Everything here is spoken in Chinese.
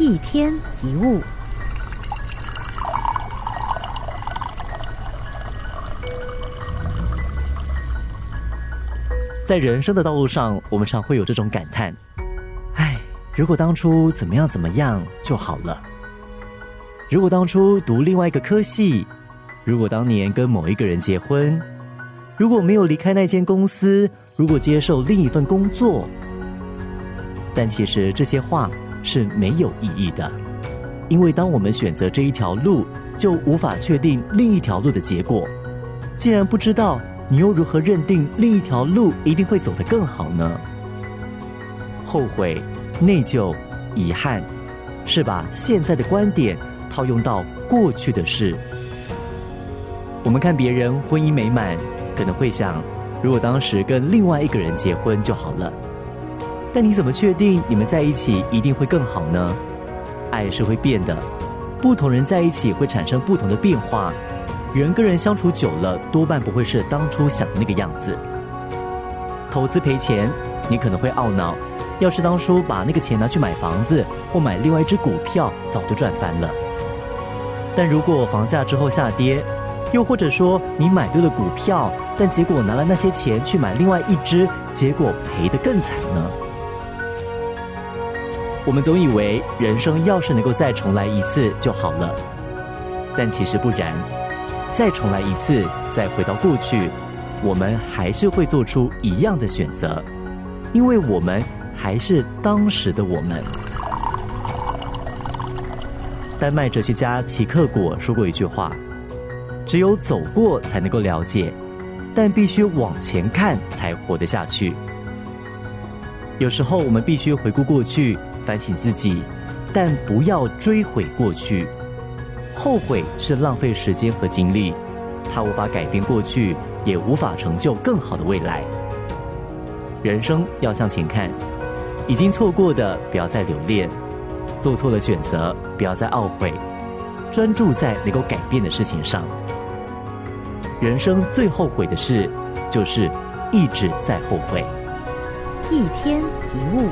一天一物。在人生的道路上，我们常会有这种感叹：哎，如果当初怎么样怎么样就好了。如果当初读另外一个科系，如果当年跟某一个人结婚，如果没有离开那间公司，如果接受另一份工作，但其实这些话是没有意义的，因为当我们选择这一条路，就无法确定另一条路的结果。既然不知道，你又如何认定另一条路一定会走得更好呢？后悔、内疚、遗憾，是把现在的观点。套用到过去的事，我们看别人婚姻美满，可能会想，如果当时跟另外一个人结婚就好了。但你怎么确定你们在一起一定会更好呢？爱是会变的，不同人在一起会产生不同的变化。人跟人相处久了，多半不会是当初想的那个样子。投资赔钱，你可能会懊恼，要是当初把那个钱拿去买房子或买另外一只股票，早就赚翻了。但如果房价之后下跌，又或者说你买对了股票，但结果拿了那些钱去买另外一只，结果赔得更惨呢？我们总以为人生要是能够再重来一次就好了，但其实不然。再重来一次，再回到过去，我们还是会做出一样的选择，因为我们还是当时的我们。丹麦哲学家齐克果说过一句话：“只有走过才能够了解，但必须往前看才活得下去。”有时候我们必须回顾过去，反省自己，但不要追悔过去。后悔是浪费时间和精力，它无法改变过去，也无法成就更好的未来。人生要向前看，已经错过的不要再留恋。做错了选择，不要再懊悔，专注在能够改变的事情上。人生最后悔的事，就是一直在后悔。一天一物。